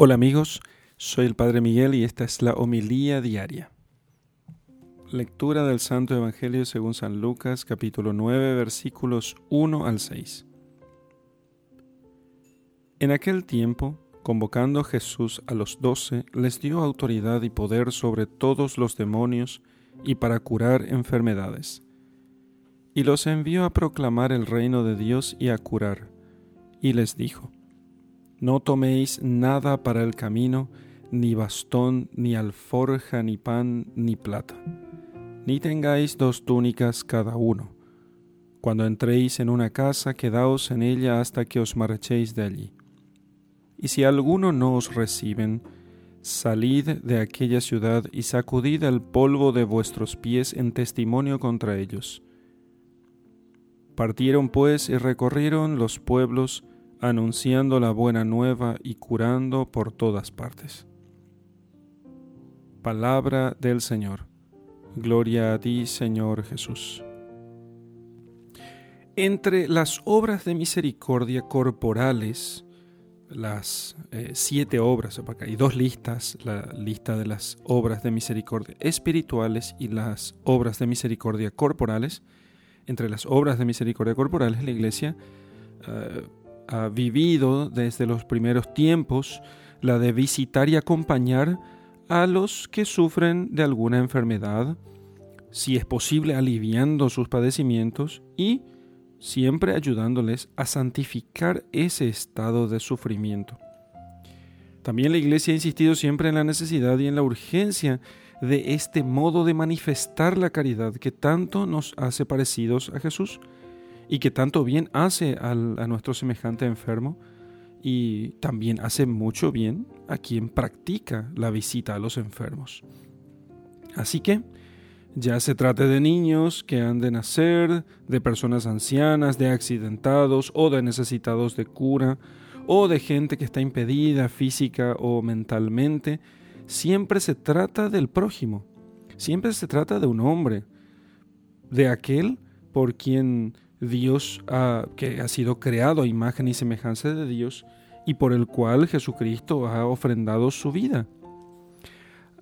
Hola amigos, soy el Padre Miguel y esta es la homilía diaria. Lectura del Santo Evangelio según San Lucas capítulo 9 versículos 1 al 6. En aquel tiempo, convocando Jesús a los doce, les dio autoridad y poder sobre todos los demonios y para curar enfermedades. Y los envió a proclamar el reino de Dios y a curar. Y les dijo, no toméis nada para el camino, ni bastón, ni alforja, ni pan, ni plata. Ni tengáis dos túnicas cada uno. Cuando entréis en una casa, quedaos en ella hasta que os marchéis de allí. Y si alguno no os reciben, salid de aquella ciudad y sacudid el polvo de vuestros pies en testimonio contra ellos. Partieron pues y recorrieron los pueblos, anunciando la buena nueva y curando por todas partes. Palabra del Señor. Gloria a ti, Señor Jesús. Entre las obras de misericordia corporales, las eh, siete obras, hay dos listas, la lista de las obras de misericordia espirituales y las obras de misericordia corporales. Entre las obras de misericordia corporales, la Iglesia eh, ha vivido desde los primeros tiempos, la de visitar y acompañar a los que sufren de alguna enfermedad, si es posible aliviando sus padecimientos y siempre ayudándoles a santificar ese estado de sufrimiento. También la Iglesia ha insistido siempre en la necesidad y en la urgencia de este modo de manifestar la caridad que tanto nos hace parecidos a Jesús y que tanto bien hace a nuestro semejante enfermo y también hace mucho bien a quien practica la visita a los enfermos. Así que, ya se trate de niños que han de nacer, de personas ancianas, de accidentados o de necesitados de cura, o de gente que está impedida física o mentalmente, siempre se trata del prójimo, siempre se trata de un hombre, de aquel por quien Dios que ha sido creado a imagen y semejanza de Dios y por el cual Jesucristo ha ofrendado su vida.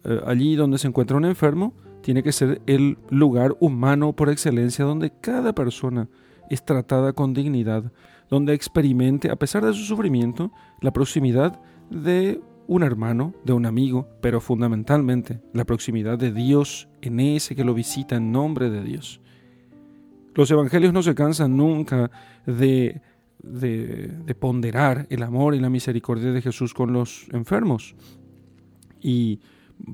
Eh, allí donde se encuentra un enfermo, tiene que ser el lugar humano por excelencia donde cada persona es tratada con dignidad, donde experimente, a pesar de su sufrimiento, la proximidad de un hermano, de un amigo, pero fundamentalmente la proximidad de Dios en ese que lo visita en nombre de Dios. Los evangelios no se cansan nunca de, de, ponderar el amor y la misericordia de Jesús con los enfermos. Y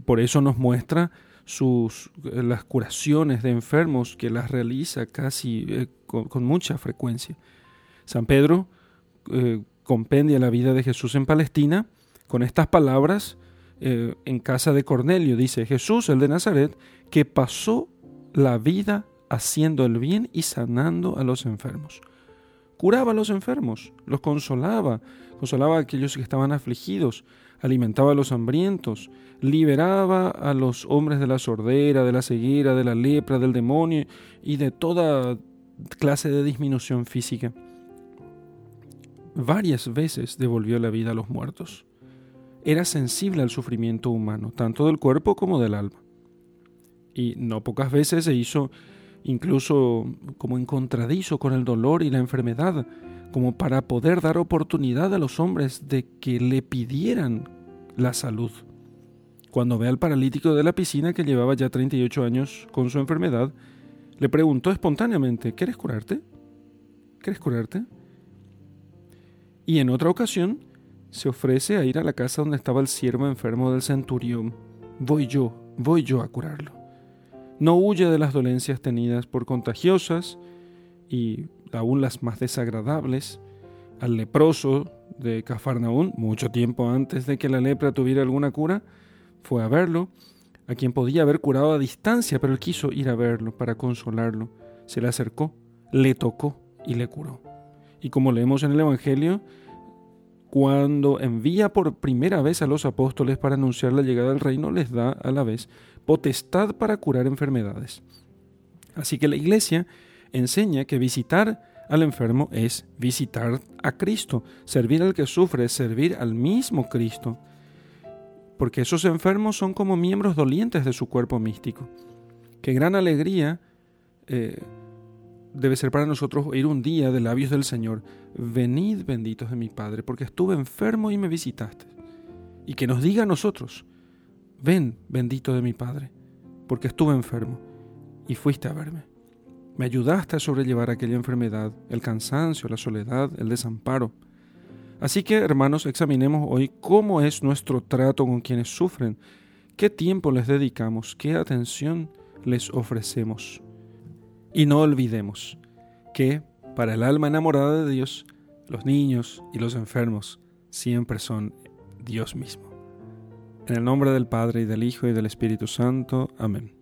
por eso nos muestra sus, las curaciones de enfermos que las realiza casi eh, con, mucha frecuencia. San Pedro eh, compendia la vida de Jesús en Palestina con estas palabras eh, en casa de Cornelio. Dice Jesús, el de Nazaret, que pasó la vida haciendo el bien y sanando a los enfermos. Curaba a los enfermos, los consolaba, consolaba a aquellos que estaban afligidos, alimentaba a los hambrientos, liberaba a los hombres de la sordera, de la ceguera, de la lepra, del demonio y de toda clase de disminución física. Varias veces devolvió la vida a los muertos. Era sensible al sufrimiento humano, tanto del cuerpo como del alma. Y no pocas veces se hizo incluso como en contradizo con el dolor y la enfermedad, como para poder dar oportunidad a los hombres de que le pidieran la salud. Cuando ve al paralítico de la piscina que llevaba ya 38 años con su enfermedad, le preguntó espontáneamente, ¿quieres curarte? ¿Quieres curarte? Y en otra ocasión se ofrece a ir a la casa donde estaba el siervo enfermo del centurión. Voy yo, voy yo a curarlo no huye de las dolencias tenidas por contagiosas y aún las más desagradables. Al leproso de Cafarnaún, mucho tiempo antes de que la lepra tuviera alguna cura, fue a verlo, a quien podía haber curado a distancia, pero él quiso ir a verlo para consolarlo. Se le acercó, le tocó y le curó. Y como leemos en el Evangelio, cuando envía por primera vez a los apóstoles para anunciar la llegada del reino, les da a la vez potestad para curar enfermedades. Así que la Iglesia enseña que visitar al enfermo es visitar a Cristo. Servir al que sufre es servir al mismo Cristo. Porque esos enfermos son como miembros dolientes de su cuerpo místico. Qué gran alegría eh, debe ser para nosotros oír un día de labios del Señor, venid benditos de mi Padre, porque estuve enfermo y me visitaste. Y que nos diga a nosotros, ven bendito de mi Padre, porque estuve enfermo y fuiste a verme. Me ayudaste a sobrellevar aquella enfermedad, el cansancio, la soledad, el desamparo. Así que, hermanos, examinemos hoy cómo es nuestro trato con quienes sufren, qué tiempo les dedicamos, qué atención les ofrecemos. Y no olvidemos que para el alma enamorada de Dios, los niños y los enfermos siempre son Dios mismo. En el nombre del Padre y del Hijo y del Espíritu Santo. Amén.